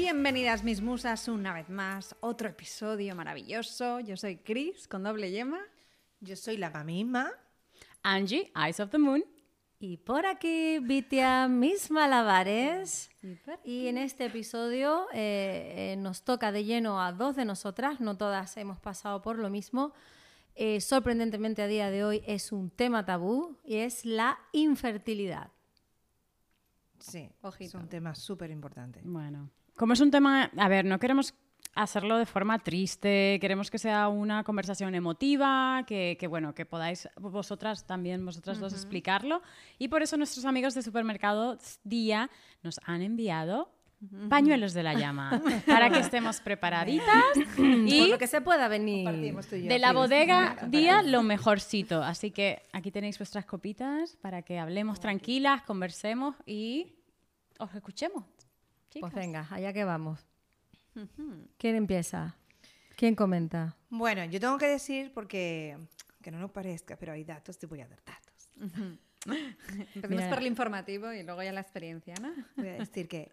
Bienvenidas mis musas una vez más, otro episodio maravilloso. Yo soy Chris con doble yema. Yo soy la misma. Angie, Eyes of the Moon. Y por aquí, Vitia, mis malabares. Y en este episodio eh, eh, nos toca de lleno a dos de nosotras, no todas hemos pasado por lo mismo. Eh, sorprendentemente a día de hoy es un tema tabú y es la infertilidad. Sí, es un tema súper importante. Bueno, como es un tema, a ver, no queremos hacerlo de forma triste, queremos que sea una conversación emotiva, que, bueno, que podáis vosotras también, vosotras dos, explicarlo. Y por eso nuestros amigos de Supermercado Día nos han enviado pañuelos de la llama para que estemos preparaditas y Por lo que se pueda venir. De la bodega día lo mejorcito. Así que aquí tenéis vuestras copitas para que hablemos tranquilas conversemos y os escuchemos pues venga allá que vamos ¿Quién empieza? ¿Quién comenta? Bueno, yo tengo que decir, porque que no nos parezca, pero hay datos, te voy a dar datos. Empezamos por el informativo y luego ya la experiencia, ¿no? Voy a decir que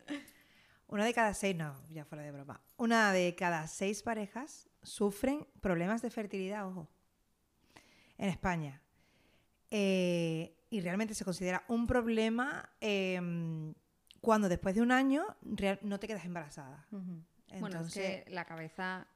una de cada seis, no, ya fuera de broma, una de cada seis parejas sufren problemas de fertilidad, ojo, en España. Eh, y realmente se considera un problema em, cuando después de un año no te quedas embarazada. Bueno, es que la cabeza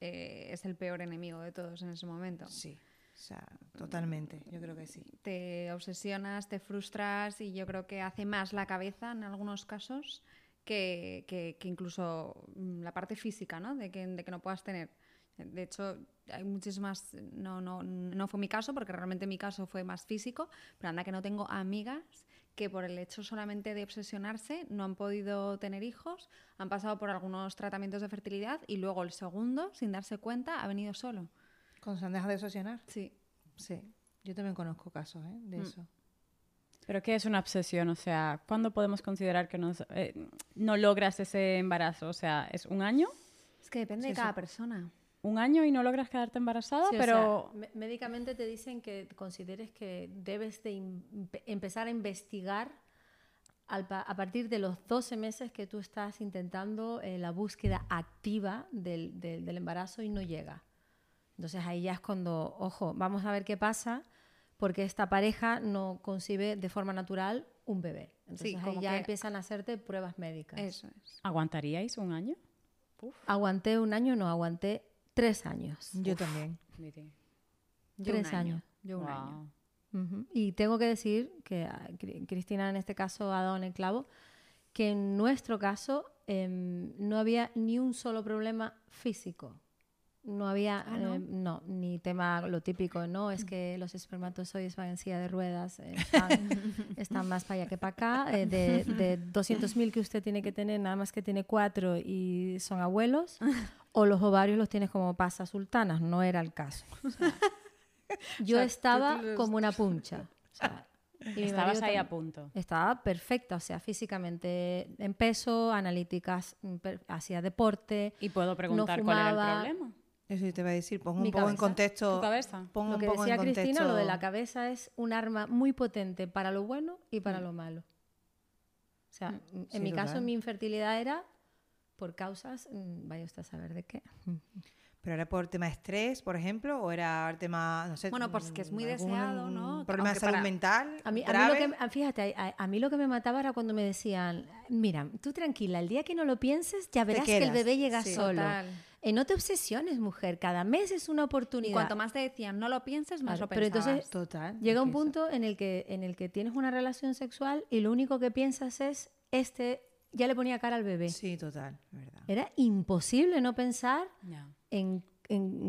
eh, es el peor enemigo de todos en ese momento. Sí, o sea, totalmente, yo creo que sí. Te obsesionas, te frustras y yo creo que hace más la cabeza en algunos casos que, que, incluso mm, la parte física, ¿no? De que, de que no puedas tener. De hecho, hay muchísimas. No, no, no fue mi caso, porque realmente mi caso fue más físico, pero anda que no tengo amigas que por el hecho solamente de obsesionarse no han podido tener hijos, han pasado por algunos tratamientos de fertilidad y luego el segundo, sin darse cuenta, ha venido solo. ¿Con se han dejado de obsesionar? Sí. Sí, yo también conozco casos ¿eh? de mm. eso. ¿Pero qué es una obsesión? O sea, ¿cuándo podemos considerar que eh, no logras ese embarazo? O sea, ¿es un año? Es que depende de cada persona un año y no logras quedarte embarazada, pero... médicamente te dicen que consideres que debes de empezar a investigar a partir de los 12 meses que tú estás intentando eh, la búsqueda activa del, del, embarazo y no llega. Entonces ahí ya es cuando, ojo, vamos a ver qué pasa porque esta pareja no concibe de forma natural un bebé. Entonces ahí ya empiezan a hacerte pruebas médicas. Eso es. ¿Aguantaríais un año? Aguanté un año, no, aguanté Tres años. Yo también. Tres años. Yo un año. Y tengo que decir que ah, Cristina en este caso ha dado en el clavo, que en nuestro caso em, no había ni un solo problema físico. No había, ah, no? Em, no? ni tema lo típico, no, es que los espermatozoides van en silla de ruedas, eh, están, más para allá que para acá, eh, de, de 200.000 que usted tiene que tener, nada más que tiene cuatro y son abuelos, o los ovarios los tienes como pasas sultanas, no era el caso. yo estaba como una puncha. y Estabas ahí a punto. Estaba perfecta, o sea, físicamente en peso, analíticas, mm, hacía deporte. ¿Y puedo preguntar cuál era el problema? Eso te va a decir, pongo un poco en contexto. ¿Tu cabeza? Pongo lo que decía Cristina, lo de la cabeza es un arma muy potente para lo bueno y para mm. lo malo. O sea, mm, en mi caso, mi infertilidad era por causas, mm, vaya usted a saber de qué. ¿Pero era por tema de estrés, por ejemplo? ¿O era el tema, no sé... Bueno, pues que es muy deseado, ¿no? ¿Problema de salud mental? A mí, a mí, lo que, fíjate, a, mí lo que me mataba era cuando me decían, mira, tú tranquila, el día que no lo pienses ya verás que el bebé llega solo. Eh, no te obsesiones, mujer, cada mes es una oportunidad. cuanto más te decían, no lo pienses, más lo pensabas. Pero entonces Total, llega un punto en el, que, en el que tienes una relación sexual y lo único que piensas es, este ya le ponía cara al bebé. Sí, total, verdad. Era imposible no pensar en,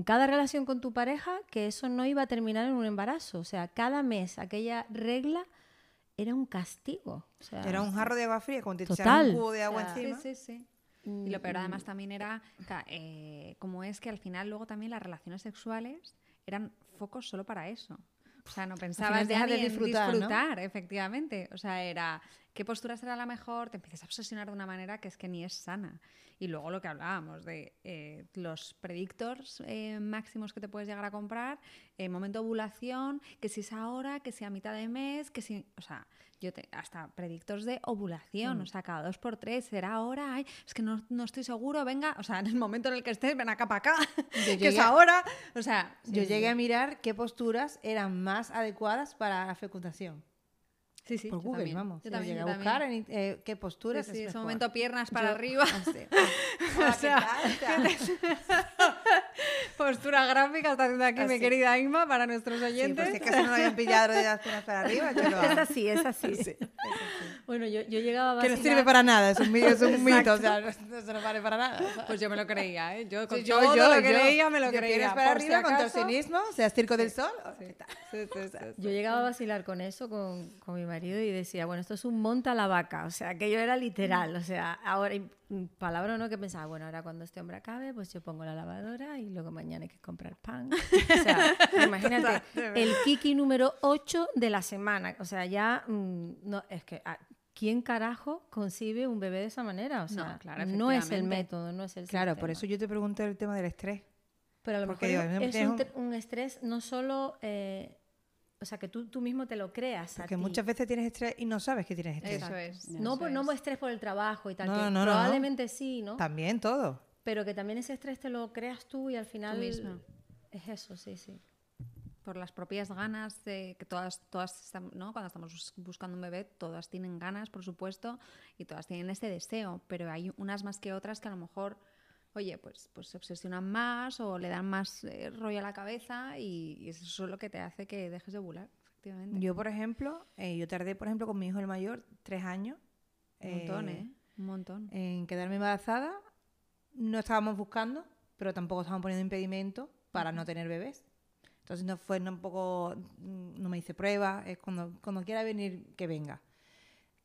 cada relación con tu pareja que eso no iba a terminar en un embarazo. O sea, cada mes aquella regla era un castigo. era un jarro de agua fría, como te un cubo de agua encima. Sí, sí, sí. Y lo peor mm. además también era, eh, como es que al final luego también las relaciones sexuales eran focos solo para eso. O sea, no pensabas ya de disfrutar, disfrutar efectivamente. O sea, era qué postura será la mejor, te empiezas a obsesionar de una manera que es que ni es sana. Y luego lo que hablábamos de eh, los predictors eh, máximos que te puedes llegar a comprar, el momento de ovulación, que si es ahora, que si a mitad de mes, que si, o sea, yo te, hasta predictors de ovulación, o sea, cada dos por tres, será ahora, ay, es que no, no estoy seguro, venga, o sea, en el momento en el que estés, ven acá para acá, que es ahora, o sea, Yo sí, llegué a mirar qué posturas eran más adecuadas para la fecundación. Sí, sí, por Google, también, vamos. yo también, yo a buscar también. en, eh, qué posturas Sí, sí, es ese mejor. momento piernas para Yo- arriba. ¿qué tal? O sea, Postura gráfica está haciendo aquí mi querida Inma para nuestros Sí, oyentes. si acaso no lo habían pillado de las piernas para arriba, yo lo Es así, es así. Bueno, yo, yo llegaba a Que no vacilar- sirve para nada, es un, es un mito, o sea, no, no se no vale para nada. Pues yo me lo creía, ¿eh? Yo con Sí, todo lo que leía me lo creía. piernas para por si arriba, acaso. contorsionismo, o sea, circo del sol. Sí, sí, sí, sí. Yo llegaba a vacilar con eso con, con mi marido y decía, bueno, esto es un monta la vaca. O sea, que yo era literal. O sea, ahora, palabra no, que pensaba, bueno, ahora cuando este hombre acabe, pues yo pongo la lavadora y luego mañana hay que comprar pan. O sea, imagínate, el kiki número 8 de la semana. O sea, ya, mm, no, es que, ah, ¿quién carajo concibe un bebé de esa manera? O sea, No, claro, no es el método, no es el Claro, por eso yo te pregunté el tema del estrés. Pero a lo Porque mejor digo, es un estrés no solo, eh, o sea, que tú, tú mismo te lo creas. a Porque ti. muchas veces tienes estrés y no sabes que tienes estrés. Eso es. No, eso por, no es. por estrés por el trabajo y tal, No, que no, no, no. probablemente sí, ¿no? También todo. Pero que también ese estrés te lo creas tú y al final misma. es eso, sí, sí. por las propias ganas de que todas, todas ¿no? cuando estamos bus- buscando un bebé, todas tienen ganas, por supuesto, y todas tienen ese deseo, pero hay unas más que otras que a lo mejor, oye, pues, pues se obsesionan más o le dan más eh, rollo a la cabeza y, y eso es lo que te hace que dejes de ovular, efectivamente. Yo, por ejemplo, eh, yo tardé, por ejemplo, con mi hijo el mayor, tres años. un montón, eh, ¿eh? Un montón. En quedarme embarazada. No estábamos buscando, pero tampoco estábamos poniendo impedimento para no tener bebés. Entonces no fue no, un poco, mm, no me hice pruebas, es cuando, cuando quiera venir, que venga.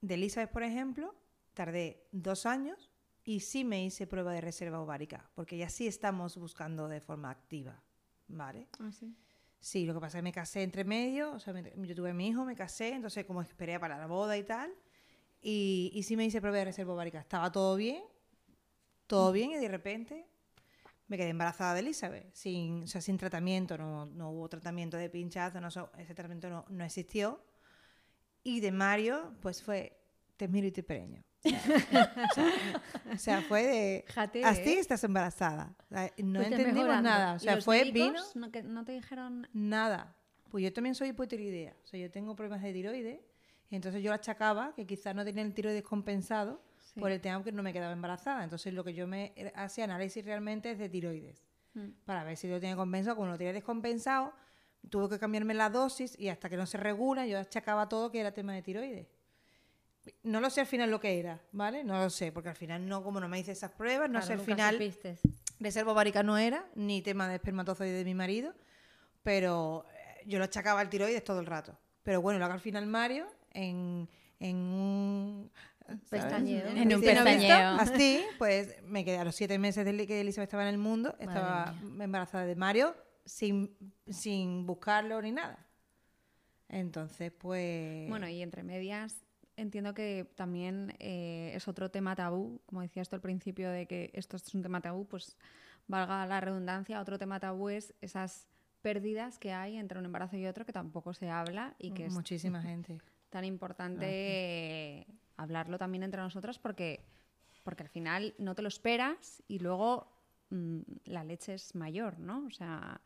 De Elizabeth, por ejemplo, tardé dos años y sí me hice prueba de reserva ovárica, porque ya sí estamos buscando de forma activa, ¿vale? Ah, sí. Sí, lo que pasa es que me casé entre medio, o sea, me- yo tuve a mi hijo, me casé, entonces como esperé para la boda y tal, y, y sí me hice prueba de reserva ovárica. Estaba todo bien, todo bien, y de repente me quedé embarazada de Elizabeth, sin, o sea, sin tratamiento, no, no hubo tratamiento de pinchazo, no, ese tratamiento no, no existió. Y de Mario, pues fue, te miro y te preño. O, sea, fue de, Fíjate, así ¿eh? estás embarazada. No Fuiste entendimos mejorando. nada. O ¿Y sea, los fue, vino... No, que, no te dijeron... Nada. Pues yo también soy hipotiroidea. O sea, yo tengo problemas de tiroides. Y entonces yo achacaba que quizás no tenía el tiroides compensado Sí. por el tema que no me quedaba embarazada. Entonces lo que yo me hacía análisis realmente es de tiroides. Mm. Para ver si lo tenía compensado. Como lo tenía descompensado, tuve que cambiarme la dosis y hasta que no se regula, yo achacaba todo que era tema de tiroides. No lo sé al final lo que era, ¿vale? No lo sé, porque al final no, como no me hice esas pruebas, no Claro, sé al final supiste. reserva ovárica no era, ni tema de espermatozoide de mi marido, pero eh, yo lo achacaba al tiroides todo el rato. Pero bueno, luego al final Mario, en, en un... En un pestañeo. Así, pues me quedé a los siete meses de que Elizabeth estaba en el mundo, estaba embarazada de Mario sin, sin buscarlo ni nada. Entonces, pues... Bueno, y entre medias entiendo que también eh, es otro tema tabú, como decías tú al principio de que esto es un tema tabú, pues valga la redundancia, otro tema tabú es esas pérdidas que hay entre un embarazo y otro que tampoco se habla y que es muchísima gente. tan importante eh, hablarlo también entre nosotras porque, porque al final no te lo esperas y luego mm, la leche es mayor, ¿no? O sea,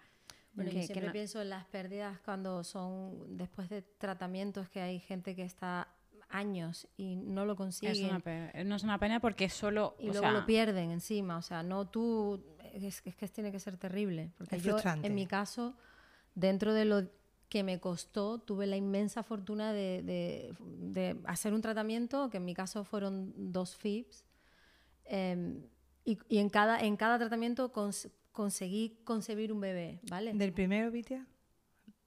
Bueno, que- yo que siempre no- pienso en las pérdidas cuando son después de tratamientos que hay gente que está años y no lo Es consiguen una pena. No es una pena porque solo. y o luego sea, lo pierden encima. O sea, no tú. Es, es que tiene que ser terrible. Porque Es yo, frustrante. en mi caso, dentro de lo que me costó, tuve la inmensa fortuna de, de- de hacer un tratamiento, que en mi caso fueron dos FIPS. em, y, y en, cada, en cada tratamiento cons- conseguí concebir un bebé, ¿vale? ¿Del primero, Vitia?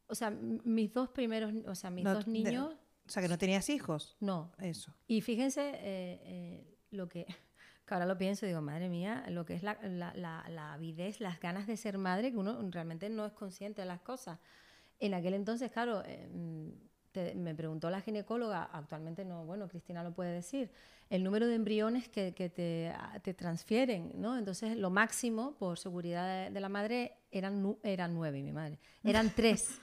O sea, mis dos primeros, o sea, mis No, dos de- niños, O sea, que no tenías hijos. no. Eso. Y fíjense eh, eh, lo que, que ahora lo pienso digo, madre mía, lo que es la, la, la, la avidez, las ganas de ser madre, que uno realmente no es consciente de las cosas. En aquel entonces, claro, eh, mm, te- me preguntó la ginecóloga, actualmente no, bueno, Cristina lo puede decir, el número de embriones que, que te, te transfieren, ¿no? Entonces, lo máximo, por seguridad de, de la madre, eran, eran nueve, mi madre. Eran tres.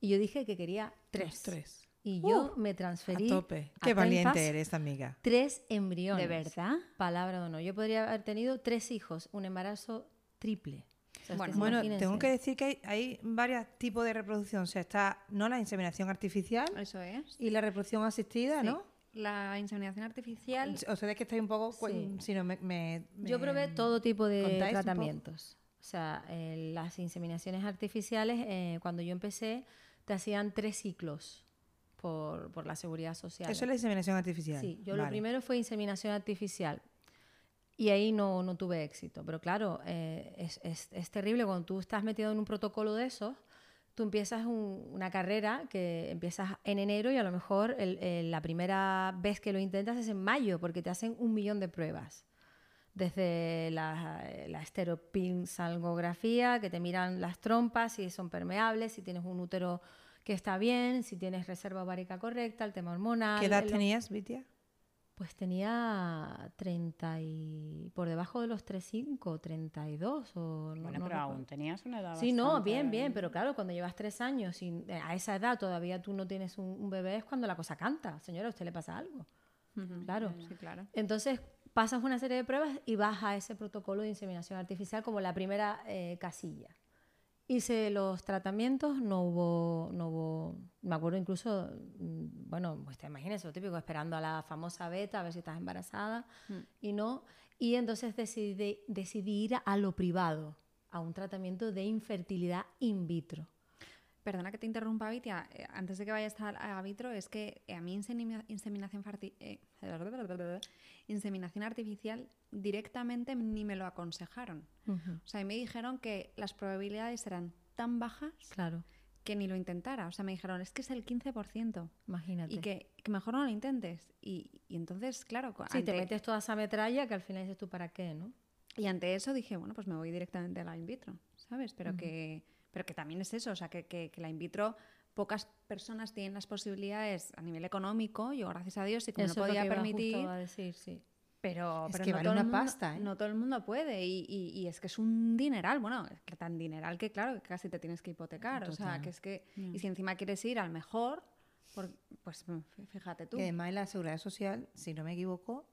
Y yo dije que quería tres. Tres. Y yo me A transferí tope. a Qué valiente eres, amiga. tres embriones. ¿De verdad? Palabra o no. Yo podría haber tenido tres hijos, un embarazo triple. O sea, Bueno, tengo que decir que hay, hay varios tipos de reproducción. O sea, está no la inseminación artificial Eso es. y la reproducción asistida, Sí. ¿no? La inseminación artificial Ustedes que estáis un poco... Sí. Si no me, me- Yo probé todo tipo de tratamientos. O sea, eh, las inseminaciones artificiales, eh, cuando yo empecé, te hacían tres ciclos por, por la seguridad social. Eso es la inseminación artificial. Sí, yo lo Vale. primero fue inseminación artificial. Y ahí no, no tuve éxito. Pero claro, eh, es, es- es terrible cuando tú estás metido en un protocolo de esos. Tú empiezas un- una carrera que empiezas en enero y a lo mejor el- el- la primera vez que lo intentas es en mayo porque te hacen un millón de pruebas. Desde la, la esteropinsalgografía, que te miran las trompas, si son permeables, si tienes un útero que está bien, si tienes reserva ovárica correcta, el tema hormonal. ¿Qué edad el- tenías, Vitia? pues tenía 30 y... por debajo de los 35, 32 o... no- Bueno, no pero recuerdo. aún tenías una edad Sí, no, bien, bien, pero claro, cuando llevas tres años y eh, a esa edad todavía tú no tienes un, un bebé es cuando la cosa canta. Señora, ¿a usted le pasa algo? Claro. Sí, claro. Entonces pasas una serie de pruebas y vas a ese protocolo de inseminación artificial como la primera eh, casilla. Hice los tratamientos, no hubo, no hubo, me acuerdo incluso, mm, bueno, pues te imaginas lo típico, esperando a la famosa beta a ver si estás embarazada y no. Y entonces decidí, decidí ir a lo privado, a un tratamiento de infertilidad in vitro. Perdona que te interrumpa, Vitia. eh, Antes de que vayas a, a vitro, es que a mí insemina- inseminación, eh, inseminación artificial directamente ni me lo aconsejaron. O sea, me dijeron que las probabilidades eran tan bajas Claro, que ni lo intentara. O sea, me dijeron, es que es el 15% imagínate. y que, que mejor no lo intentes. Y, y entonces, claro, co- Sí, te ante- metes toda esa metralla que al final dices tú, ¿para qué, no? y ante eso dije, bueno, pues me voy directamente a la in vitro, ¿sabes? Pero, que, pero que también es eso, o sea, que, que- que la in vitro pocas personas tienen las posibilidades a nivel económico, yo gracias a Dios sí que me lo podía permitir, justo a decir, sí. pero, Es pero que no, vale todo el una mundo, pasta, ¿eh? no todo el mundo puede y, y- y es que es un dineral, bueno, es que tan dineral que claro, que casi te tienes que hipotecar, o sea, que es que, y si encima quieres ir al mejor, por- pues fíjate tú. Y además en la seguridad social, si no me equivoco,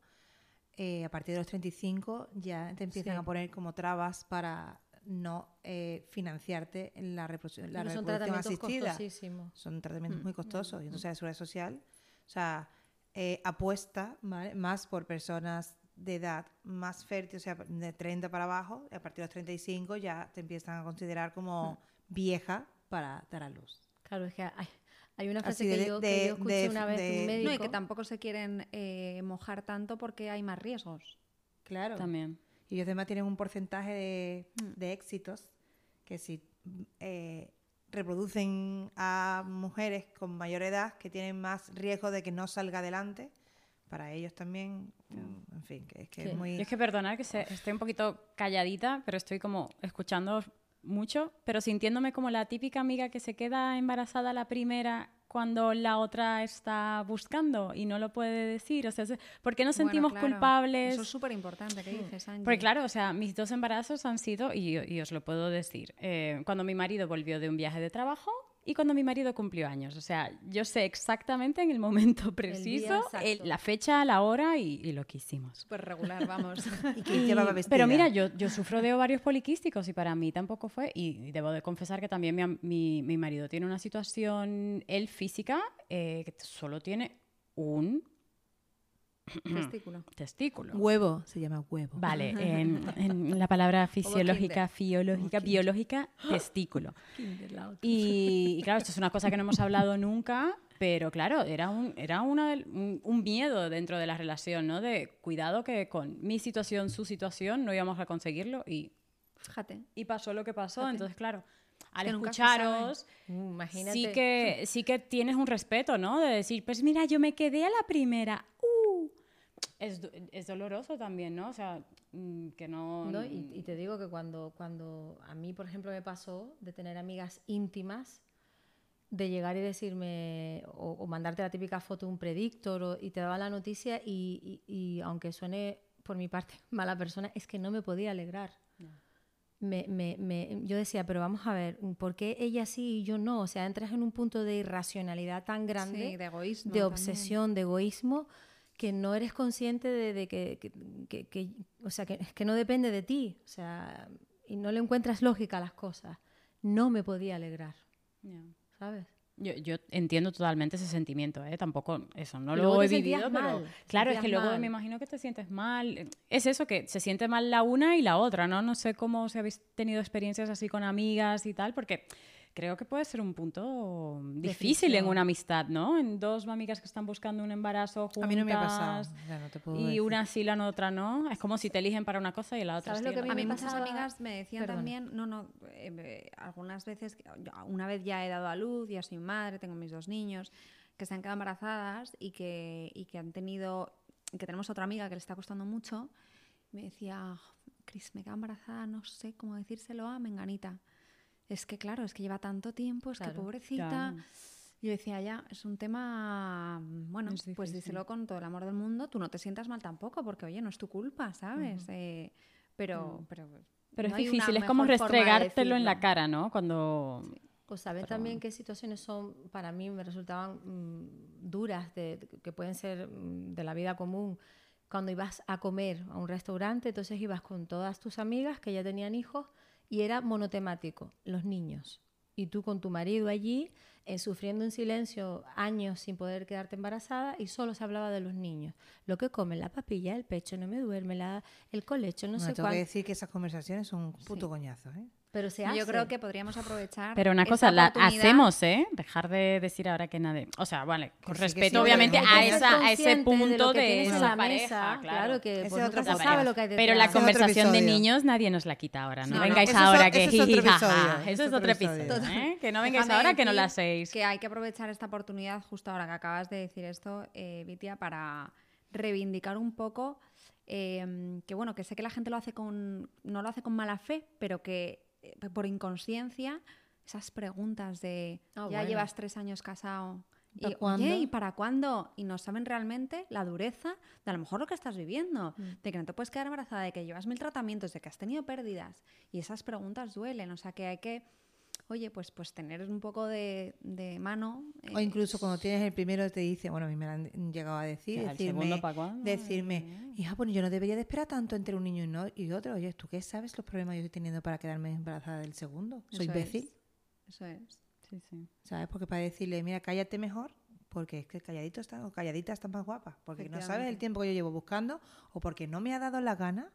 eh, a partir de los 35 ya te empiezan Sí. a poner como trabas para no eh, financiarte en la, reproducción la son reproducción tratamientos asistida. costosísimos. Son tratamientos muy costosos. Y entonces la seguridad social, o sea, eh, apuesta ¿vale? más por personas de edad más fértil, o sea, de 30 para abajo, y a partir de los 35 ya te empiezan a considerar como vieja para dar a luz. Claro, es que hay, hay una frase de- que, yo, que de- yo escuché de- una vez de, de- un No, médico. No, y que tampoco se quieren eh, mojar tanto porque hay más riesgos. Claro. También. Y ellos además tienen un porcentaje de, Mm. de éxitos que si eh, reproducen a mujeres con mayor edad que tienen más riesgo de que no salga adelante, para ellos también, mm, en fin, que es que Sí. es muy... Yo es que perdonar que se- esté un poquito calladita, pero estoy como escuchando mucho, pero sintiéndome como la típica amiga que se queda embarazada la primera cuando la otra está buscando y no lo puede decir. O sea, ¿por qué nos Bueno, sentimos claro, culpables? Eso es súper importante, ¿qué dices, Angie? Porque claro, o sea, mis dos embarazos han sido, y, y os lo puedo decir, eh, cuando mi marido volvió de un viaje de trabajo y cuando mi marido cumplió años. O sea, yo sé exactamente en el momento preciso el- la fecha, la hora y, y lo que hicimos. Súper regular, vamos. y que llevaba vestida. pero mira, yo, yo sufro de ovarios poliquísticos y para mí tampoco fue. Y, y debo de confesar que también mi, am- mi, mi marido tiene una situación, él física, eh, que solo tiene un Testículo. testículo. Huevo, se llama huevo. Vale, en, en la palabra fisiológica, kinder. fiológica, biológica, testículo. Y, y claro, esto es una cosa que no hemos hablado nunca, pero claro, era un, era una un, un miedo dentro de la relación, ¿no? De cuidado que con mi situación, su situación, no íbamos a conseguirlo y, Fíjate. y pasó lo que pasó. Fíjate. Entonces, claro, al que escucharos, Mm, Imagínate. sí que, sí que tienes un respeto, ¿no? De decir, pues mira, yo me quedé a la primera. ¡Uh! Es, do- es doloroso también, ¿no? O sea, mm, que no... ¿no? Y, y te digo que cuando, cuando a mí, por ejemplo, me pasó de tener amigas íntimas de llegar y decirme, o, o mandarte la típica foto de un predictor, o- y te daba la noticia, y, y- y aunque suene por mi parte mala persona, es que no me podía alegrar. Me, me- me- yo decía, pero vamos a ver, ¿por qué ella sí y yo no? O sea, entras en un punto de irracionalidad tan grande Sí, de egoísmo. de también. obsesión, de egoísmo, que no eres consciente de, de que, que- que- que- o sea, que, que no depende de ti, o sea, y no le encuentras lógica a las cosas. No me podía alegrar, Ya. ¿sabes? Yo, yo entiendo totalmente ese sentimiento, ¿eh? Tampoco, eso, no lo he vivido, pero mal, claro, es que luego mal. me imagino que te sientes mal. Es eso, que se siente mal la una y la otra, ¿no? No sé cómo si habéis tenido experiencias así con amigas y tal, porque creo que puede ser un punto difícil en una amistad, ¿no? En dos amigas que están buscando un embarazo juntas A mí no me ha pasado. ya no te puedo y decir. una sí, la otra no. Es como si te eligen para una cosa y la otra ¿Sabes sí. lo que la a mí muchas amigas me decían Perdona. también, no, no, eh, algunas veces, una vez ya he dado a luz, ya soy madre, tengo mis dos niños, que se han quedado embarazadas y que, y que han tenido, que tenemos otra amiga que le está costando mucho, me decía, Cris, me quedo embarazada, no sé cómo decírselo a Menganita. Es que claro, es que lleva tanto tiempo, es que pobrecita. Yo decía, ya, es un tema, bueno, Es pues díselo con todo el amor del mundo, tú no te sientas mal tampoco, porque oye, no es tu culpa, ¿sabes? Eh, pero, pero, Pero no es difícil, es como restregártelo en la cara, ¿no? Cuando... O saber Pero también bueno. qué situaciones son, para mí me resultaban mm, duras, de, de- que pueden ser mm, de la vida común. Cuando ibas a comer a un restaurante, entonces ibas con todas tus amigas que ya tenían hijos y era monotemático, los niños. Y tú con tu marido allí, eh, sufriendo en silencio años sin poder quedarte embarazada y solo se hablaba de los niños. Lo que comen, la papilla, el pecho, no me duerme, la, el colecho, no Bueno, sé tengo que cuánto. decir que esas conversaciones son un puto coñazo, ¿eh? Pero se Yo hace. creo que podríamos aprovechar. Pero una cosa, la hacemos, ¿eh? Dejar de decir ahora que nadie... O sea, vale, con sí, respeto, sí, obviamente, a, esa, a ese de punto lo que de, esa la pareja, mesa, claro. que Ese pues, otro nunca se pareja. sabe lo que hay detrás. Pero la conversación de niños nadie nos la quita ahora. No, No, no, vengáis ahora que es otro episodio, Eso es otro episodio. ¿eh? Que no vengáis Déjame ahora que no lo hacéis. Que hay que aprovechar esta oportunidad justo ahora que acabas de decir esto, eh, Vitia, para reivindicar un poco eh, que bueno, que sé que la gente lo hace con, no lo hace con mala fe, pero que por inconsciencia esas preguntas de Ah, ya bueno. llevas tres años casado. ¿Y para Y, cuándo? oye, ¿y para cuándo? Y no saben realmente la dureza de a lo mejor lo que estás viviendo, Mm. de que no te puedes quedar embarazada, de que llevas mil tratamientos, de que has tenido pérdidas. Y esas preguntas duelen, o sea que hay que, oye, pues, pues tener un poco de, de mano. O incluso cuando tienes el primero te dice, bueno, a mí me lo han llegado a decir, ¿el decirme, segundo pa' cuándo? decirme, hija, pues yo no debería de esperar tanto entre un niño y, no, y otro. Oye, ¿tú qué sabes los problemas que yo estoy teniendo para quedarme embarazada del segundo? Soy Eso imbécil, es, Eso es. Sí, sí. ¿sabes? Porque para decirle, mira, cállate mejor, porque es que calladito está, o calladita está más guapa, porque no sabes el tiempo que yo llevo buscando, o porque no me ha dado la gana,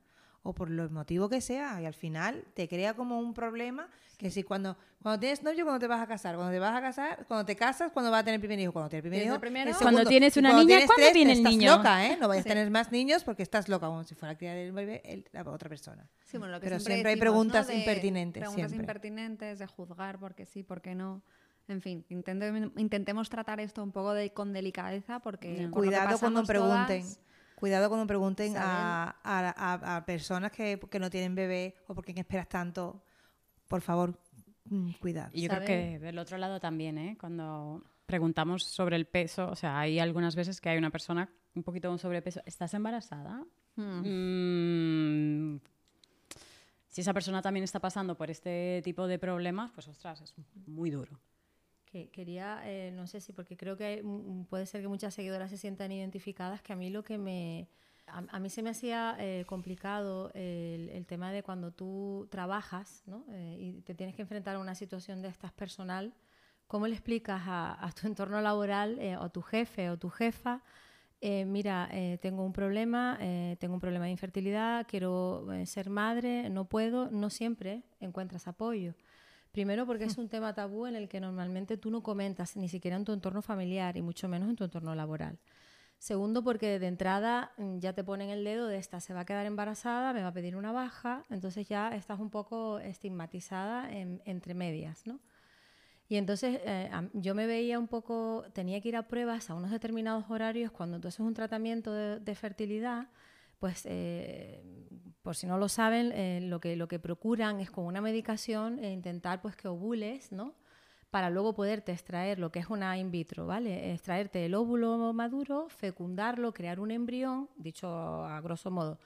o por los motivos que sea, y al final te crea como un problema que si cuando, cuando tienes novio, cuando te vas a casar, cuando te vas a casar, cuando te casas, cuando vas a tener el primer hijo, cuando tienes el primer ¿Tienes hijo, el primero? el Cuando tienes una cuando niña, tienes ¿cuándo tres, viene el estás niño? loca, ¿eh? No vayas Sí. a tener más niños porque estás loca, como si fuera a criar el bebé el- la otra persona. Sí, bueno, lo que Pero siempre, siempre hay ¿no? preguntas De impertinentes, Preguntas siempre. impertinentes, de juzgar porque sí, porque no. En fin, intente- intentemos tratar esto un poco de, con delicadeza porque... que Cuidado cuando pregunten. todas- Cuidado cuando pregunten a, a- a- a personas que, que no tienen bebé o por qué esperas tanto. Por favor, mm, cuidado. Y yo creo que del otro lado también, ¿eh? Cuando preguntamos sobre el peso, o sea, hay algunas veces que hay una persona un poquito con sobrepeso. ¿Estás embarazada? Hmm. Mm, si esa persona también está pasando por este tipo de problemas, pues ostras, es muy duro. Que quería, eh, no sé si, porque creo que hay- puede ser que muchas seguidoras se sientan identificadas, que a mí lo que me... A, a mí se me hacía eh, complicado el, el tema de cuando tú trabajas ¿no? Eh, y te tienes que enfrentar a una situación de estas personal, ¿cómo le explicas a, a tu entorno laboral eh, o a tu jefe o tu jefa? eh, mira, eh, tengo un problema, eh, tengo un problema de infertilidad, quiero eh, ser madre, no puedo, no siempre encuentras apoyo. Primero porque es un tema tabú en el que normalmente tú no comentas ni siquiera en tu entorno familiar y mucho menos en tu entorno laboral. Segundo porque de entrada mm, ya te ponen el dedo de esta se va a quedar embarazada, me va a pedir una baja, entonces ya estás un poco estigmatizada en- entre medias, ¿no? Y entonces eh, yo me veía un poco, tenía que ir a pruebas a unos determinados horarios cuando tú haces un tratamiento de, de fertilidad, pues eh, por si no lo saben, eh, lo, que, lo que procuran es con una medicación eh, intentar pues que ovules, ¿no? para luego poderte extraer lo que es una in vitro, ¿vale? Extraerte el óvulo maduro, fecundarlo, crear un embrión, dicho a grosso modo,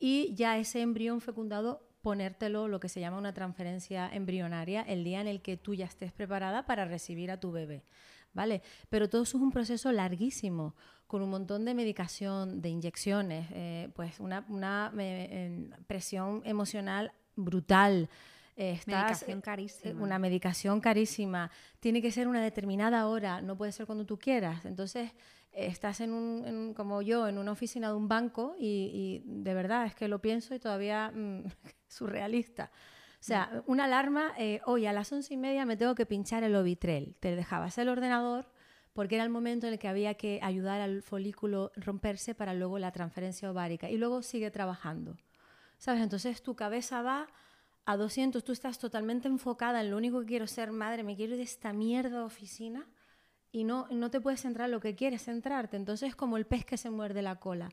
y ya ese embrión fecundado ponértelo lo que se llama una transferencia embrionaria el día en el que tú ya estés preparada para recibir a tu bebé. ¿Vale? Pero todo eso es un proceso larguísimo, con un montón de medicación, de inyecciones, eh, pues una, una eh, presión emocional brutal. Eh, medicación carísima. Una medicación carísima. Tiene que ser una determinada hora, no puede ser cuando tú quieras. Entonces, estás en un, como yo, en una oficina de un banco y, de verdad es que lo pienso y todavía mm, surrealista. O sea, una alarma, eh, hoy a las once y media me tengo que pinchar el Ovitrel. Te dejabas el ordenador porque era el momento en el que había que ayudar al folículo romperse para luego la transferencia ovárica. Y luego sigue trabajando. ¿Sabes? Entonces tu cabeza va a 200, tú estás totalmente enfocada en lo único que quiero ser madre, me quiero ir de esta mierda oficina y no, no te puedes centrar lo que quieres centrarte. Entonces es como el pez que se muerde la cola.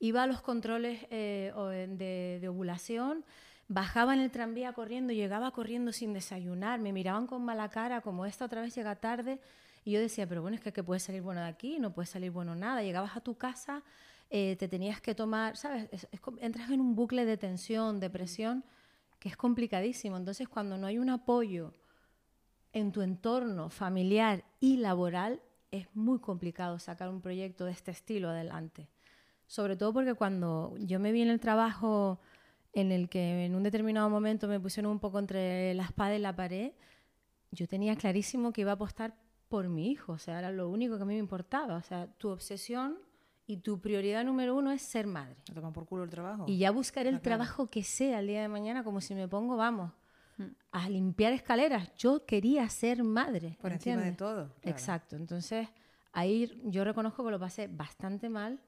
Iba a los controles eh, de, de, ovulación, bajaba en el tranvía corriendo, llegaba corriendo sin desayunar, me miraban con mala cara, como esta otra vez llega tarde, y yo decía, pero bueno, es que ¿qué puede salir bueno de aquí? No puede salir bueno nada. Llegabas a tu casa, eh, te tenías que tomar, ¿sabes? entras en un bucle de tensión, de presión, que es complicadísimo. Entonces, cuando no hay un apoyo en tu entorno familiar y laboral, es muy complicado sacar un proyecto de este estilo adelante. Sobre todo porque cuando yo me vi en el trabajo en el que en un determinado momento me pusieron un poco entre la espada y la pared, yo tenía clarísimo que iba a apostar por mi hijo, o sea, era lo único que a mí me importaba, o sea, tu obsesión y tu prioridad número uno es ser madre. Te toman por culo el trabajo. Y ya buscaré el trabajo que sea el día de mañana, como si me pongo, vamos, a limpiar escaleras. Yo quería ser madre. Por encima de todo. Exacto. Entonces, ahí yo reconozco que lo pasé bastante mal.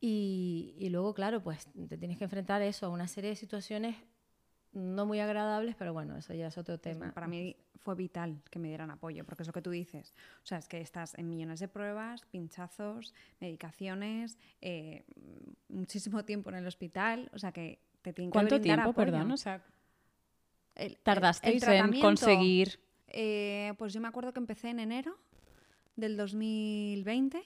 Y, y, luego, claro, pues te tienes que enfrentar eso a una serie de situaciones no muy agradables, pero bueno, eso ya es otro tema. Para mí fue vital que me dieran apoyo, porque es lo que tú dices. O sea, es que estás en millones de pruebas, pinchazos, medicaciones, eh, muchísimo tiempo en el hospital, o sea que te tienen que ¿Cuánto tiempo, perdón? O sea, ¿Tardasteis en conseguir...? Eh, pues yo me acuerdo que empecé en enero del 2020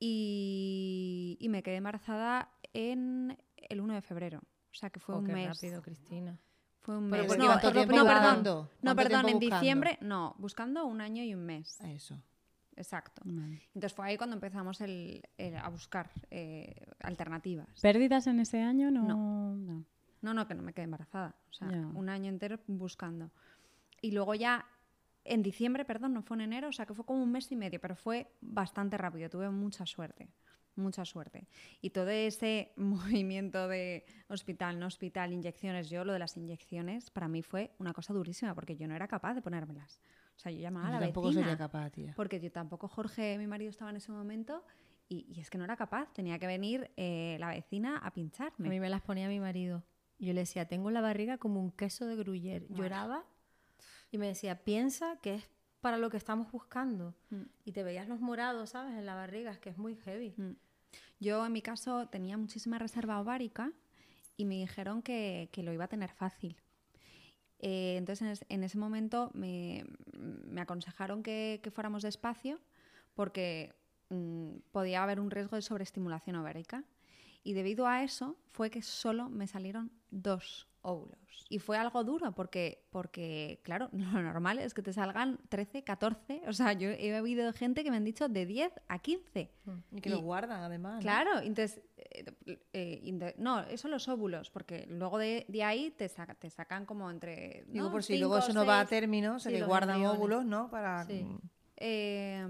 y, y, me quedé embarazada en el 1 de febrero. O sea que fue oh, un mes. rápido, Cristina. Fue un mes. No, perdón. No, perdón, en diciembre, no, buscando un año y un mes. Eso. Exacto. Entonces fue ahí cuando empezamos el, a buscar eh, alternativas. ¿Pérdidas en ese año? No. no. No, no, que no me quedé embarazada. O sea, un año entero buscando. Y luego ya en diciembre, perdón, no fue en enero, o sea que fue como un mes y medio, pero fue bastante rápido, tuve mucha suerte, mucha suerte. Y todo ese movimiento de hospital, no hospital, inyecciones, yo lo de las inyecciones para mí fue una cosa durísima porque yo no era capaz de ponérmelas. O sea, yo llamaba a la tampoco vecina. capaz, tía. Porque yo tampoco, Jorge, mi marido, estaba en ese momento y, y es que no era capaz. Tenía que venir eh, la vecina a pincharme. A mí me las ponía mi marido. Yo le decía, tengo la barriga como un queso de gruyer. Lloraba y me decía, piensa que es para lo que estamos buscando. Mm. Y te veías los morados, ¿sabes? En la barriga, es que es muy heavy. Mm. Yo en mi caso tenía muchísima reserva ovárica y me dijeron que, lo iba a tener fácil. Eh, entonces en, ese momento me, aconsejaron que, fuéramos despacio porque mm, podía haber un riesgo de sobreestimulación ovárica. Y debido a eso fue que solo me salieron dos óvulos. Y fue algo duro porque, porque, claro, lo normal es que te salgan 13, 14. O sea, yo he oído gente que me han dicho de 10 a 15. Y que lo guardan además. Claro, entonces, eh, eh, no, eso los óvulos, porque luego de, ahí te, te sacan como entre... Digo, por si luego eso no va a término, o sea, que guardan óvulos, ¿no? Para... Sí. Eh,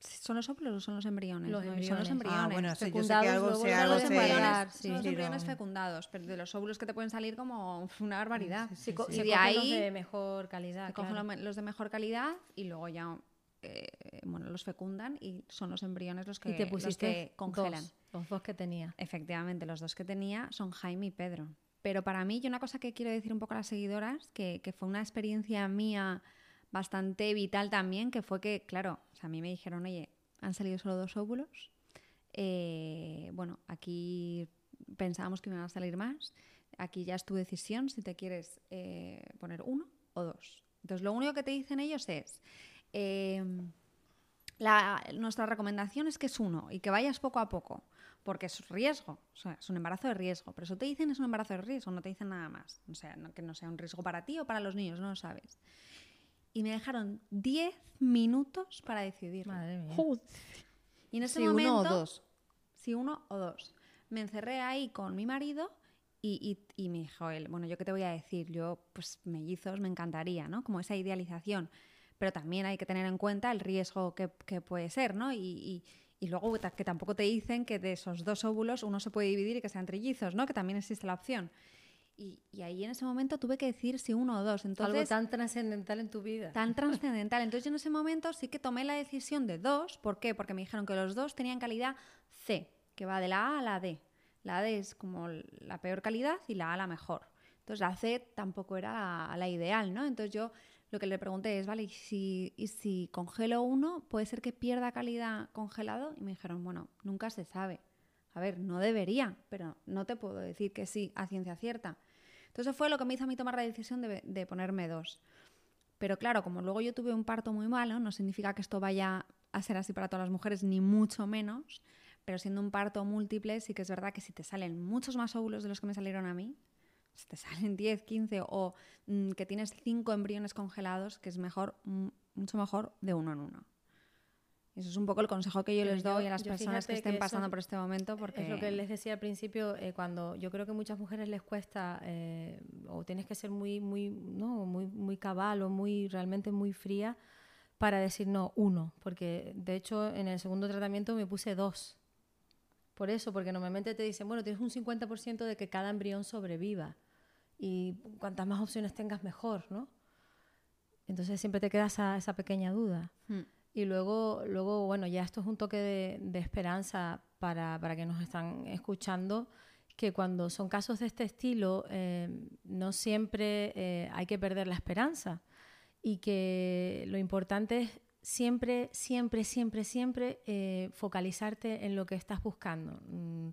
¿Son los óvulos o son los embriones? Los embriones. Son los embriones. Ah, bueno, sí, yo sé que algo se, algo los embriones, sí, son los embriones fecundados, pero de los óvulos que te pueden salir como una barbaridad. Sí, y de ahí los de mejor calidad. Se cogen los de mejor calidad y luego ya eh, bueno, los fecundan y son los embriones los que, y te pusiste los que congelan. los dos que tenía. Efectivamente, los dos que tenía son Jaime y Pedro. Pero para mí, y una cosa que quiero decir un poco a las seguidoras, que, que fue una experiencia mía bastante vital también, que fue que, claro, a mí me dijeron, oye, han salido solo dos óvulos. Eh, bueno, aquí pensábamos que iban a salir más. Aquí ya es tu decisión si te quieres eh, poner uno o dos. Entonces, lo único que te dicen ellos es, eh, la- nuestra recomendación es que es uno y que vayas poco a poco, porque es riesgo, o sea, es un embarazo de riesgo, pero eso te dicen es un embarazo de riesgo, no te dicen nada más, o sea, no- que no sea un riesgo para ti o para los niños, no lo sabes. Y me dejaron 10 minutos para decidir. Madre mía. Y en ese Sí, momento, uno o dos. Sí, uno o dos. Me encerré ahí con mi marido y, y- y me dijo él, bueno, ¿yo qué te voy a decir? Yo, pues mellizos me encantaría, ¿no? Como esa idealización. Pero también hay que tener en cuenta el riesgo que, que puede ser, ¿no? Y, y- y luego que tampoco te dicen que de esos dos óvulos uno se puede dividir y que sean trillizos, ¿no? Que también existe la opción. Y, y ahí en ese momento tuve que decir si uno o dos. Entonces, Algo tan trascendental en tu vida. tan trascendental. Entonces yo en ese momento sí que tomé la decisión de dos. ¿Por qué? Porque me dijeron que los dos tenían calidad C, que va de la A a la D. La D es como la peor calidad y la A la mejor. Entonces la C tampoco era la ideal, ¿no? Entonces yo lo que le pregunté es, vale, ¿y si, y si congelo uno, puede ser que pierda calidad congelado? Y me dijeron, bueno, nunca se sabe. A ver, no debería, pero no te puedo decir que sí a ciencia cierta. Entonces fue lo que me hizo a mí tomar la decisión de, ponerme dos. Pero claro, como luego yo tuve un parto muy malo, no significa que esto vaya a ser así para todas las mujeres, ni mucho menos. Pero siendo un parto múltiple, sí que es verdad que si te salen muchos más óvulos de los que me salieron a mí, si te salen 10, 15 o mm, que tienes 5 embriones congelados, que es mejor, mm, mucho mejor de uno en uno. Eso es un poco el consejo que yo les yo- doy a las personas que estén pasando por este momento, porque Es lo que les decía al principio, eh, cuando yo creo que muchas mujeres les cuesta, eh, o tienes que ser muy, muy, no, muy, muy cabal o muy, realmente muy fría para decir no, uno, porque de hecho en el segundo tratamiento me puse dos. Por eso, porque normalmente te dicen, bueno, tienes un 50% de que cada embrión sobreviva y cuantas más opciones tengas mejor, ¿no? Entonces siempre te queda esa, esa pequeña duda. Mm. Y luego, luego, bueno, ya esto es un toque de, de esperanza para, para que nos están escuchando, que cuando son casos de este estilo, eh, no siempre eh, hay que perder la esperanza y que lo importante es siempre, siempre, siempre, siempre eh, focalizarte en lo que estás buscando mm,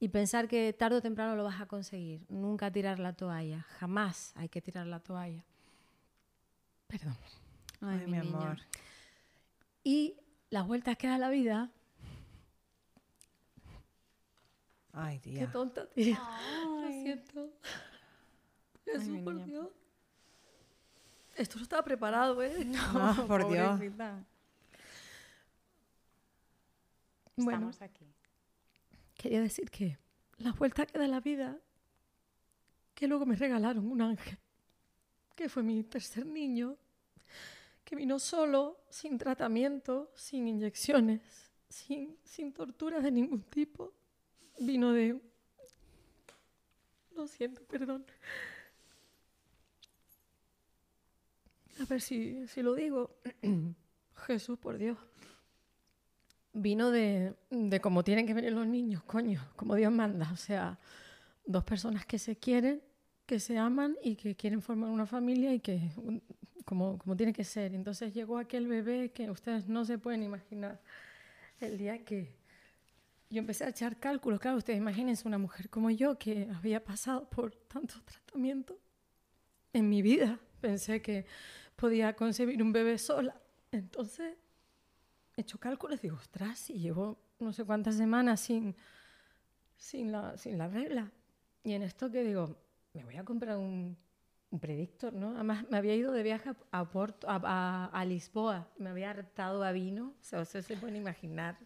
y pensar que tarde o temprano lo vas a conseguir. Nunca tirar la toalla, jamás hay que tirar la toalla. Perdón. Ay, Ay, mi amor. Y las vueltas que da la vida. Ay, Qué tía. tonta, tía. Lo siento. Jesús, por niña. Dios. Esto no estaba preparado, ¿eh? No, por Dios. Pobrecita. Bueno, Estamos aquí. quería decir que las vueltas que da la vida, que luego me regalaron un ángel, que fue mi tercer niño, que vino solo, sin tratamiento, sin inyecciones, sin, sin tortura de ningún tipo. Vino de... Lo siento, perdón. A ver si, si lo digo. Jesús, por Dios. Vino de, de tienen que venir los niños, coño, como Dios manda. O sea, dos personas que se quieren, que se aman y que quieren formar una familia y que como, como tiene que ser. Entonces llegó aquel bebé que ustedes no se pueden imaginar. El día que yo empecé a echar cálculos, claro, ustedes imagínense una mujer como yo que había pasado por tantos tratamientos en mi vida. Pensé que podía concebir un bebé sola. Entonces, he hecho cálculos y digo, ostras, si llevo no sé cuántas semanas sin, sin, la, sin la regla. Y en esto que digo, me voy a comprar un, un predictor, ¿no? Además, me había ido de viaje a, Porto, a, a- a Lisboa. Me había hartado a vino. O sea, ustedes se pueden imaginar.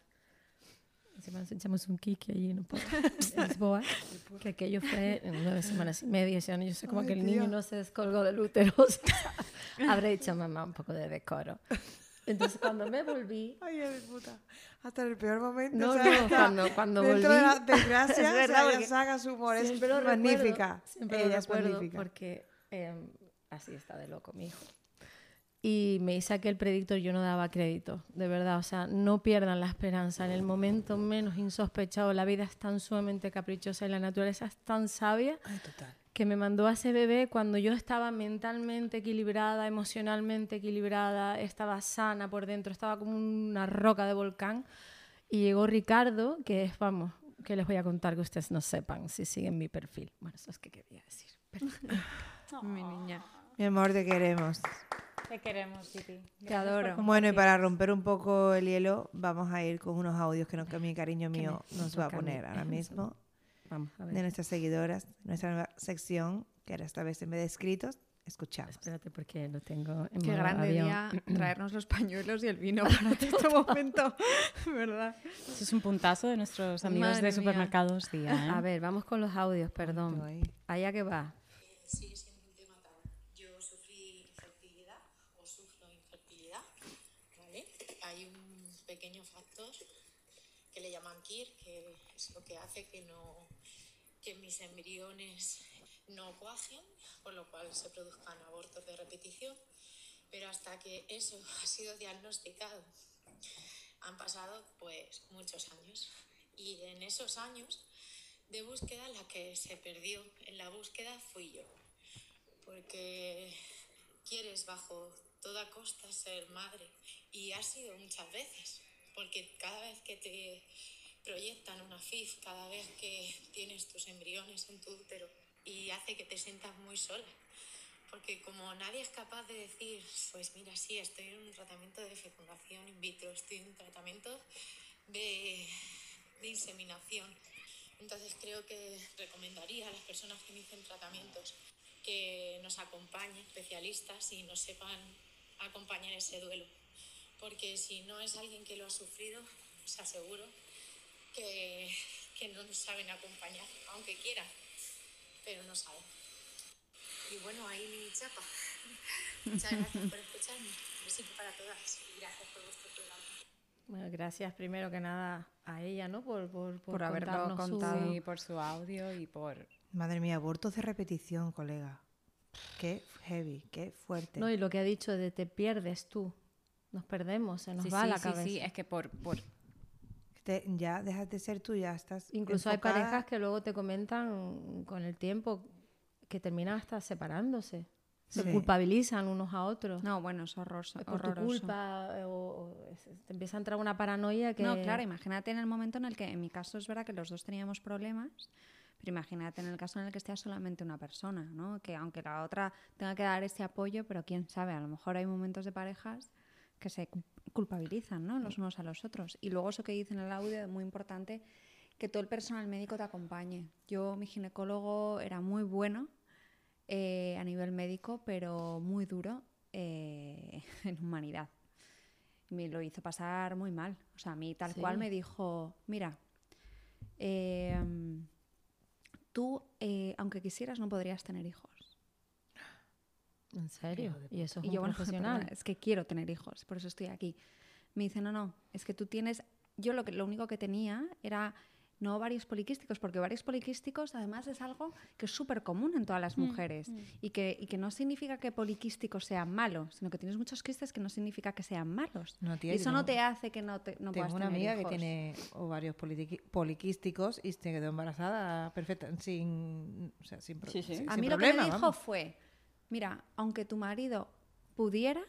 Encima nos echamos un kiki allí en, Porto, en Lisboa. Que aquello fue en nueve semanas y media. O sea, yo sé como Ay, que el tía. niño no se descolgó del útero. o sea, habré hecho mamá un poco de decoro. Entonces, cuando me volví, Ay, de puta. Hasta en el peor momento. no, o sea, no, cuando, cuando volví. Dentro de la desgracia, Es o verdad, sea, ella saca su humor. Es lo magnífica. recuerdo, siempre lo ella es recuerdo magnífica. porque eh, así está de loco mi hijo. Y me hice aquel predictor, yo no daba crédito, de verdad. O sea, no pierdan la esperanza. En el momento menos insospechado, la vida es tan sumamente caprichosa y la naturaleza es tan sabia Ay, total. Que me mandó a ese bebé cuando yo estaba mentalmente equilibrada, emocionalmente equilibrada, estaba sana por dentro, estaba como una roca de volcán. Y llegó Ricardo, que es, vamos, que les voy a contar que ustedes no sepan si siguen mi perfil. Bueno, eso es que quería decir. Mi niña. Mi amor, te queremos. Te queremos, Titi. Te adoro. Bueno, y para romper un poco el hielo, vamos a ir con unos audios que, nos- que mi cariño mío nos va a poner ahora mismo Vamos a ver. de nuestras seguidoras, nuestra nueva sección, que ahora esta vez en vez de escritos, escuchamos. Espérate porque lo tengo en Qué grande avión. día traernos los pañuelos y el vino para este momento, ¿verdad? Eso es un puntazo de nuestros amigos Madre de mía. supermercados día. ¿eh? A ver, vamos con los audios, perdón. Ahí. Allá que va. sigue siendo un tema tabú. Yo sufrí infertilidad o sufro infertilidad, ¿vale? Hay un pequeño factor que le llaman KIR, que es lo que hace que, no, que mis embriones no cuajen, por lo cual se produzcan abortos de repetición. Pero hasta que eso ha sido diagnosticado, han pasado pues muchos años. Y en esos años de búsqueda, la que se perdió en la búsqueda fui yo porque quieres bajo toda costa ser madre y has sido muchas veces, porque cada vez que te proyectan una FIF, cada vez que tienes tus embriones en tu útero y hace que te sientas muy sola, porque como nadie es capaz de decir, pues mira, sí, estoy en un tratamiento de fecundación in vitro, estoy en un tratamiento de, de inseminación, entonces creo que recomendaría a las personas que inician tratamientos que nos acompañen especialistas y nos sepan acompañar ese duelo. Porque si no es alguien que lo ha sufrido, os aseguro que, que no nos saben acompañar, aunque quieran, pero no saben. Y bueno, ahí mi chapa. Muchas gracias por escucharme. Un besito para todas y gracias por vuestro programa. Bueno, gracias primero que nada a ella, ¿no? Por, por, Por haberlo contarnos su- contado. Sí, por su audio y por... Madre mía, abortos de repetición, colega. Qué heavy, qué fuerte. No, y lo que ha dicho de te pierdes tú. Nos perdemos, se nos Sí, va sí, la sí, cabeza. sí, es que por... por... Te- ya dejas de ser tú, ya estás. Incluso hay enfocada. parejas que luego te comentan con el tiempo que terminan hasta separándose. Se Sí. culpabilizan unos a otros. No, bueno, es horroroso. Por tu horroroso. culpa eh, o, o te empieza a entrar una paranoia que... No, claro, imagínate en el momento en el que, en mi caso es verdad que los dos teníamos problemas, pero imagínate en el caso en el que esté solamente una persona, ¿no? Que aunque la otra tenga que dar ese apoyo, pero quién sabe, a lo mejor hay momentos de parejas que se cu- culpabilizan, ¿no? Los unos a los otros. Y luego eso que dice en el audio, muy importante, que todo el personal médico te acompañe. Yo, mi ginecólogo era muy bueno eh, a nivel médico, pero muy duro eh, en humanidad me lo hizo pasar muy mal. O sea, a mí tal Sí. cual me dijo, mira, eh, tú, eh, aunque quisieras, no podrías tener hijos. ¿En serio? Y eso es y un yo, bueno, profesional. perdona, es que quiero tener hijos, por eso estoy aquí. Me dice, no, no, es que tú tienes... Yo lo, que, lo único que tenía era no ovarios poliquísticos, porque ovarios poliquísticos además es algo que es súper común en todas las mujeres y, que, y que no significa que poliquísticos sean malos, sino que tienes muchos quistes que no significa que sean malos. No, tía, y eso no te hace que no, te, no Tengo puedas una tener amiga que tiene ovarios poliquísticos y se quedó embarazada perfecta, sin, o sea, sin, pro- Sí, sí. sin- A mí lo que me dijo vamos. fue, mira, aunque tu marido pudiera,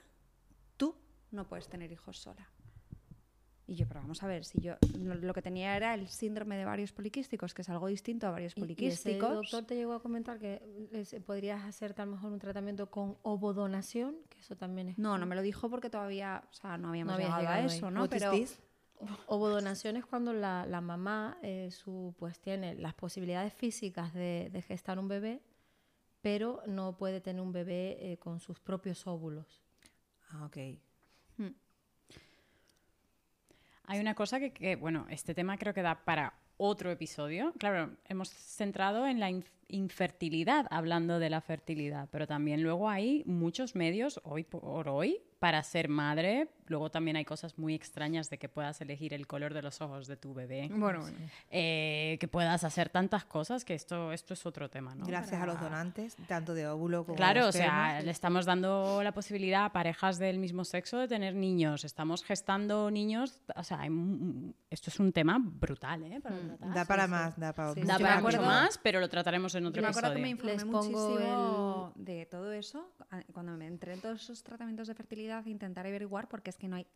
tú no puedes tener hijos sola. Y yo, pero vamos a ver, si yo lo, que tenía era el síndrome de varios poliquísticos, que es algo distinto a varios ¿Y- ¿Y, ese poliquísticos. doctor te llegó a comentar que les- podrías hacerte a lo mejor un tratamiento con ovodonación? Que eso también es... No, no me lo dijo porque todavía, o sea, no habíamos No llegado, a ahí. eso, ¿no? Pero? Ovodonación es cuando la, la mamá eh, su, pues tiene las posibilidades físicas de, de gestar un bebé, pero no puede tener un bebé eh, con sus propios óvulos. Ah, ok. Hay una cosa que, que, bueno, este tema creo que da para otro episodio. Claro, hemos centrado en la inf- infertilidad, hablando de la fertilidad, pero también luego hay muchos medios hoy por hoy para ser madre. Luego también hay cosas muy extrañas de que puedas elegir el color de los ojos de tu bebé, bueno, bueno. eh, que puedas hacer tantas cosas que esto, esto es otro tema, ¿no? Gracias a los donantes, tanto de óvulo como Claro, de o sea, le estamos dando la posibilidad a parejas del mismo sexo de tener niños. Estamos gestando niños. O sea, hay esto es un tema brutal, ¿eh? Para tratar. Da para más, da para Sí, Da para me mucho acuerdo- más, pero lo trataremos en otro Yo me acuerdo que me episodio. informé Les pongo muchísimo de todo eso cuando me entré en todos esos tratamientos de fertilidad intentar averiguar porque es que no hay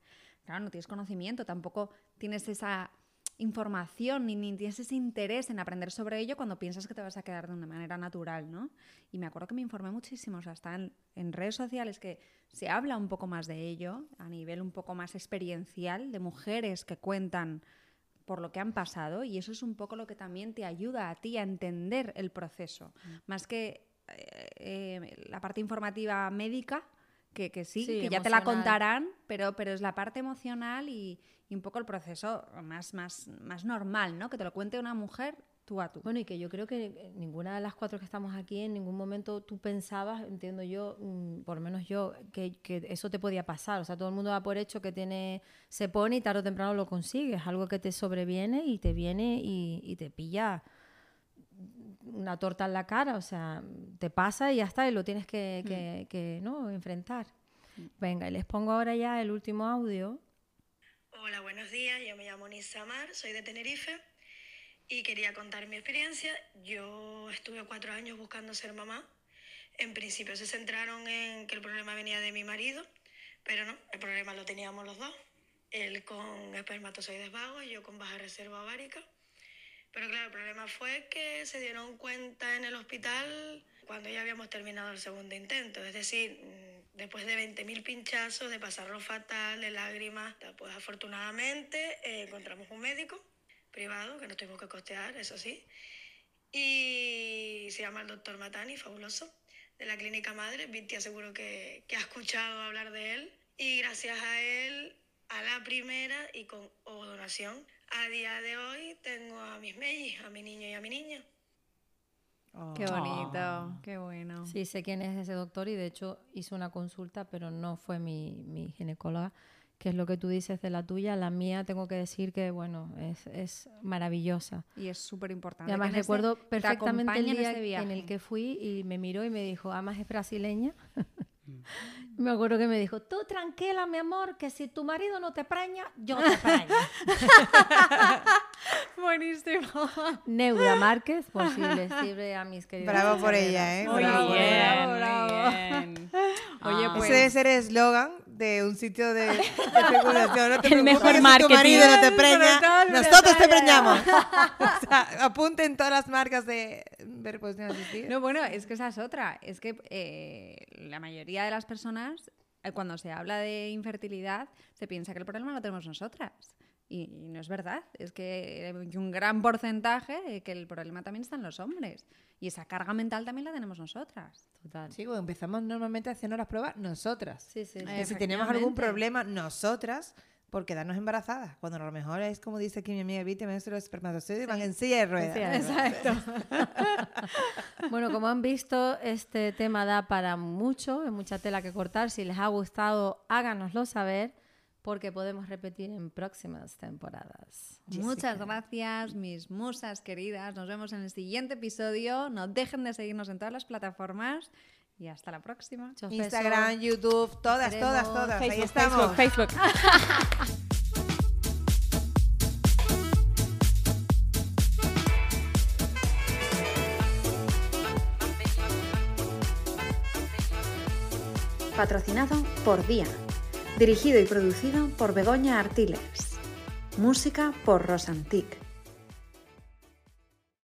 claro no tienes conocimiento tampoco tienes esa información ni, ni tienes ese interés en aprender sobre ello cuando piensas que te vas a quedar de una manera natural, ¿no? Y me acuerdo que me informé muchísimo, o sea, hasta en, en redes sociales que se habla un poco más de ello, a nivel un poco más experiencial, de mujeres que cuentan por lo que han pasado y eso es un poco lo que también te ayuda a ti a entender el proceso, más que eh, eh, la parte informativa médica, que, que sí, Sí, que ya te la emocional. contarán, pero, pero es la parte emocional y, y un poco el proceso más, más, más normal, ¿no? Que te lo cuente una mujer tú a tú. Bueno, y que yo creo que ninguna de las cuatro que estamos aquí en ningún momento tú pensabas, entiendo yo, mm, por lo menos yo, que, que eso te podía pasar. O sea, todo el mundo da por hecho que tiene, se pone y tarde o temprano lo consigue. Es algo que te sobreviene y te viene y, y te pilla una torta en la cara. O sea, te pasa y ya está, y lo tienes que, que- que, ¿no? enfrentar. Venga, y les pongo ahora ya el último audio. Hola, buenos días. Yo me llamo Nisa Mar, soy de Tenerife y quería contar mi experiencia. Yo estuve cuatro años buscando ser mamá. En principio se centraron en que el problema venía de mi marido, pero no, el problema lo teníamos los dos. Él con espermatozoides vagos y yo con baja reserva ovárica. Pero claro, el problema fue que se dieron cuenta en el hospital cuando ya habíamos terminado el segundo intento. Es decir, mm, después de 20.000 pinchazos, de pasarlo fatal, de lágrimas, pues afortunadamente eh, encontramos un médico privado que nos tuvimos que costear, eso sí. Y se llama el doctor Matani, fabuloso, de la Clínica Madre. Vinti seguro que, que ha escuchado hablar de él. Y gracias a él, a la primera y con donación, a día de hoy tengo a mis mellis, a mi niño y a mi niña. Qué bonito, qué bueno. Sí, sé quién es ese doctor y de hecho hizo una consulta, pero no fue mi, mi ginecóloga, que es lo que tú dices de la tuya. La mía, tengo que decir que, bueno, es, es maravillosa. Y es súper importante. además que en ese- recuerdo te perfectamente el en día ese viaje. en el que fui y me miró y me dijo, además es brasileña. me acuerdo que me dijo, tú tranquila, mi amor, que si tu marido no te preña, yo te preño. Buenísimo. Neura Márquez, por si les sirve a mis queridos. Bravo por ella, ¿eh? Muy Bravo, bien, bravo, muy bravo. bien. Oye, Ah. pues- Ese debe ser el eslogan de un sitio de, de fecundación. No te El mejor que si marketing. tu marido no te preña, nosotros te preñamos. o sea, apunten todas las marcas de reproducción asistida. No, bueno, es que esa es otra. Es que eh, la mayoría de las personas, eh, cuando se habla de infertilidad, se piensa que el problema lo tenemos nosotras. Y, y no es verdad. Es que hay un gran porcentaje de que el problema también está en los hombres. Y esa carga mental también la tenemos nosotras. Total. Sí, bueno, empezamos normalmente haciendo las pruebas nosotras. Sí, sí. sí. Que si tenemos algún problema, nosotras, por quedarnos embarazadas. Cuando a lo mejor es como dice aquí mi amiga Vite, me los espermatozoides van en silla de ruedas. Exacto. Bueno, como han visto, este tema da para mucho, hay mucha tela que cortar. Si les ha gustado, háganoslo saber, porque podemos repetir en próximas temporadas. Muchas gracias, mis musas queridas. Nos vemos en el siguiente episodio. No dejen de seguirnos en todas las plataformas. Y hasta la próxima. Instagram, YouTube, todas, Queremos todas, todas. Ahí estamos. Facebook, Facebook. Patrocinado por Día. Dirigido y producido por Begoña Artiles. Música por Rosantic.